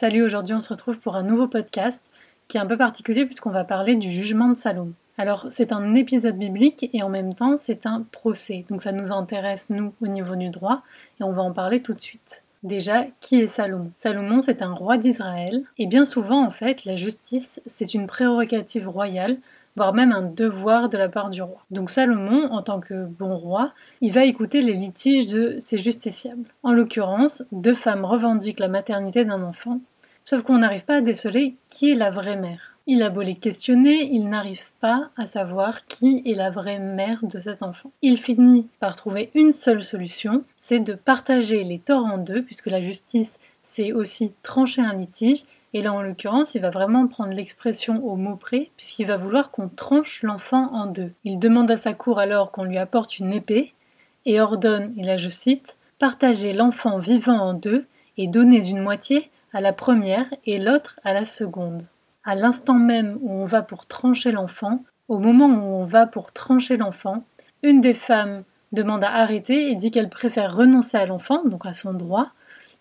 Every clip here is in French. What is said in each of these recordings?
Salut, aujourd'hui on se retrouve pour un nouveau podcast qui est un peu particulier puisqu'on va parler du jugement de Salomon. Alors c'est un épisode biblique et en même temps c'est un procès, donc ça nous intéresse nous au niveau du droit et on va en parler tout de suite. Déjà, qui est Salomon Salomon, c'est un roi d'Israël, et bien souvent, en fait, la justice, c'est une prérogative royale voire même un devoir de la part du roi. Donc Salomon, en tant que bon roi, il va écouter les litiges de ses justiciables. En l'occurrence, deux femmes revendiquent la maternité d'un enfant, sauf qu'on n'arrive pas à déceler qui est la vraie mère. Il a beau les questionner, il n'arrive pas à savoir qui est la vraie mère de cet enfant. Il finit par trouver une seule solution, c'est de partager les torts en deux, puisque la justice, c'est aussi trancher un litige, et là, en l'occurrence, il va vraiment prendre l'expression au mot près, puisqu'il va vouloir qu'on tranche l'enfant en deux. Il demande à sa cour alors qu'on lui apporte une épée, et ordonne, et là je cite, partager l'enfant vivant en deux, et donner une moitié à la première et l'autre à la seconde. À l'instant même où on va pour trancher l'enfant, au moment où on va pour trancher l'enfant, une des femmes demande à arrêter et dit qu'elle préfère renoncer à l'enfant, donc à son droit,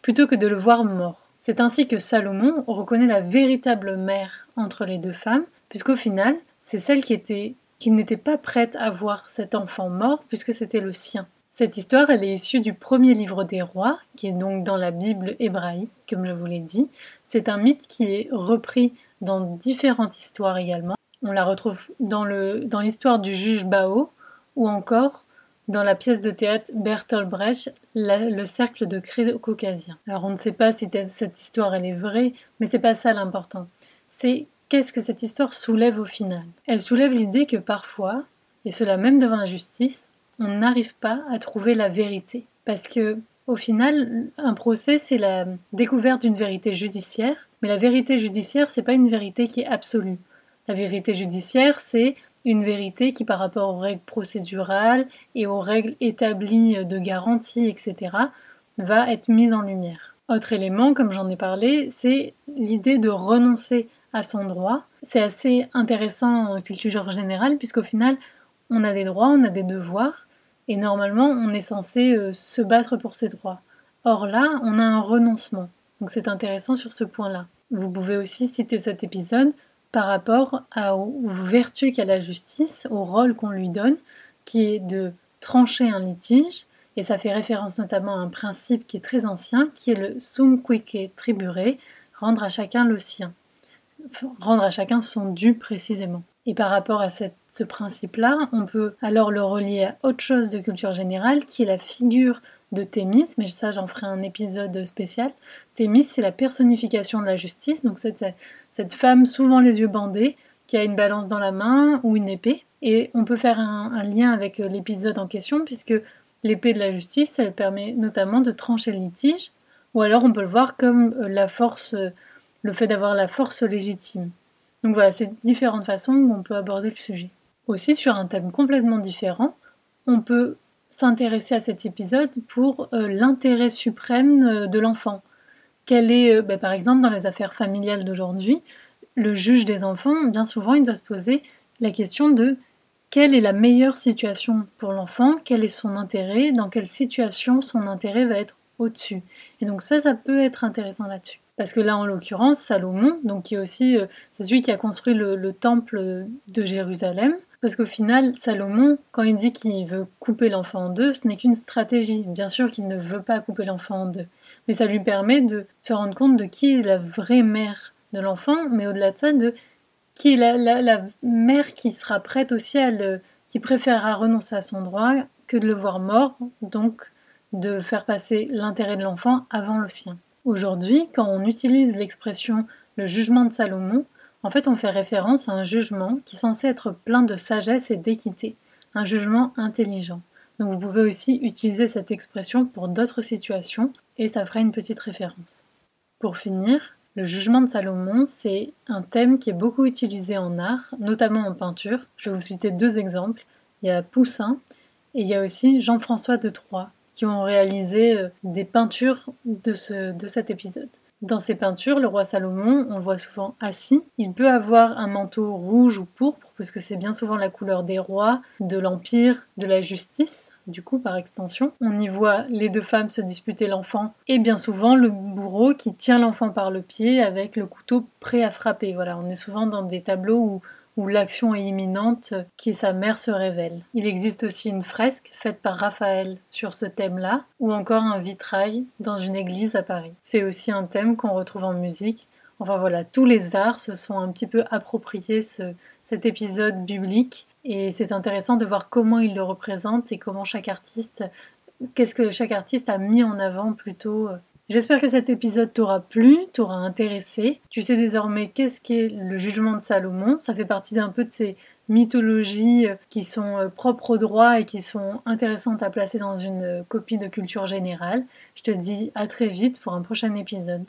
plutôt que de le voir mort. C'est ainsi que Salomon reconnaît la véritable mère entre les deux femmes, puisqu'au final, c'est celle qui, était, qui n'était pas prête à voir cet enfant mort, puisque c'était le sien. Cette histoire, elle est issue du premier livre des rois, qui est donc dans la Bible hébraïque, comme je vous l'ai dit. C'est un mythe qui est repris dans différentes histoires également. On la retrouve dans l'histoire du juge Bao, ou encore dans la pièce de théâtre Bertolt Brecht, le cercle de craie caucasien. Alors on ne sait pas si cette histoire elle est vraie, mais c'est pas ça l'important. C'est qu'est-ce que cette histoire soulève au final? Elle soulève l'idée que parfois, et cela même devant la justice, on n'arrive pas à trouver la vérité. Parce que au final, un procès, c'est la découverte d'une vérité judiciaire, mais la vérité judiciaire, c'est pas une vérité qui est absolue. La vérité judiciaire, c'est une vérité qui, par rapport aux règles procédurales et aux règles établies de garantie, etc., va être mise en lumière. Autre élément, comme j'en ai parlé, c'est l'idée de renoncer à son droit. C'est assez intéressant en culture générale, puisqu'au final, on a des droits, on a des devoirs, et normalement, on est censé euh, se battre pour ses droits. Or là, on a un renoncement. Donc c'est intéressant sur ce point-là. Vous pouvez aussi citer cet épisode par rapport aux vertus qu'a la justice, au rôle qu'on lui donne, qui est de trancher un litige, et ça fait référence notamment à un principe qui est très ancien, qui est le sum quique tribure, rendre à chacun le sien, rendre à chacun son dû précisément. Et par rapport à ce principe-là, on peut alors le relier à autre chose de culture générale, qui est la figure de Thémis, mais ça j'en ferai un épisode spécial. Thémis, c'est la personnification de la justice, donc cette, cette femme souvent les yeux bandés, qui a une balance dans la main ou une épée. Et on peut faire un, lien avec l'épisode en question, puisque l'épée de la justice, elle permet notamment de trancher le litige, ou alors on peut le voir comme euh, la force, euh, le fait d'avoir la force légitime. Donc voilà, c'est différentes façons où on peut aborder le sujet. Aussi, sur un thème complètement différent, on peut s'intéresser à cet épisode pour euh, l'intérêt suprême euh, de l'enfant. Quel est, euh, bah, par exemple, dans les affaires familiales d'aujourd'hui, le juge des enfants, bien souvent, il doit se poser la question de quelle est la meilleure situation pour l'enfant, quel est son intérêt, dans quelle situation son intérêt va être au-dessus. Et donc ça, ça peut être intéressant là-dessus. Parce que là, en l'occurrence, Salomon, donc qui est aussi c'est celui qui a construit le temple de Jérusalem, parce qu'au final, Salomon, quand il dit qu'il veut couper l'enfant en deux, ce n'est qu'une stratégie. Bien sûr qu'il ne veut pas couper l'enfant en deux. Mais ça lui permet de se rendre compte de qui est la vraie mère de l'enfant, mais au-delà de ça, de qui est la, mère qui sera prête aussi à le. qui préférera renoncer à son droit que de le voir mort, donc de faire passer l'intérêt de l'enfant avant le sien. Aujourd'hui, quand on utilise l'expression le jugement de Salomon, en fait, on fait référence à un jugement qui est censé être plein de sagesse et d'équité, un jugement intelligent. Donc vous pouvez aussi utiliser cette expression pour d'autres situations et ça fera une petite référence. Pour finir, le jugement de Salomon, c'est un thème qui est beaucoup utilisé en art, notamment en peinture. Je vais vous citer deux exemples. Il y a Poussin et il y a aussi Jean-François de Troyes qui ont réalisé euh, des peintures de, de cet épisode. Dans ses peintures, le roi Salomon, on le voit souvent assis. Il peut avoir un manteau rouge ou pourpre, puisque c'est bien souvent la couleur des rois, de l'empire, de la justice, du coup par extension. On y voit les deux femmes se disputer l'enfant, et bien souvent le bourreau qui tient l'enfant par le pied avec le couteau prêt à frapper. Voilà, on est souvent dans des tableaux où où l'action est imminente, qui sa mère se révèle. Il existe aussi une fresque faite par Raphaël sur ce thème-là, ou encore un vitrail dans une église à Paris. C'est aussi un thème qu'on retrouve en musique. Enfin voilà, tous les arts se sont un petit peu appropriés cet épisode biblique, et c'est intéressant de voir comment il le représente et comment chaque artiste, qu'est-ce que chaque artiste a mis en avant plutôt J'espère que cet épisode t'aura plu, t'aura intéressé. Tu sais désormais qu'est-ce qu'est le jugement de Salomon. Ça fait partie d'un peu de ces mythologies euh, qui sont euh, propres au droit et qui sont intéressantes à placer dans une euh, copie de culture générale. Je te dis à très vite pour un prochain épisode.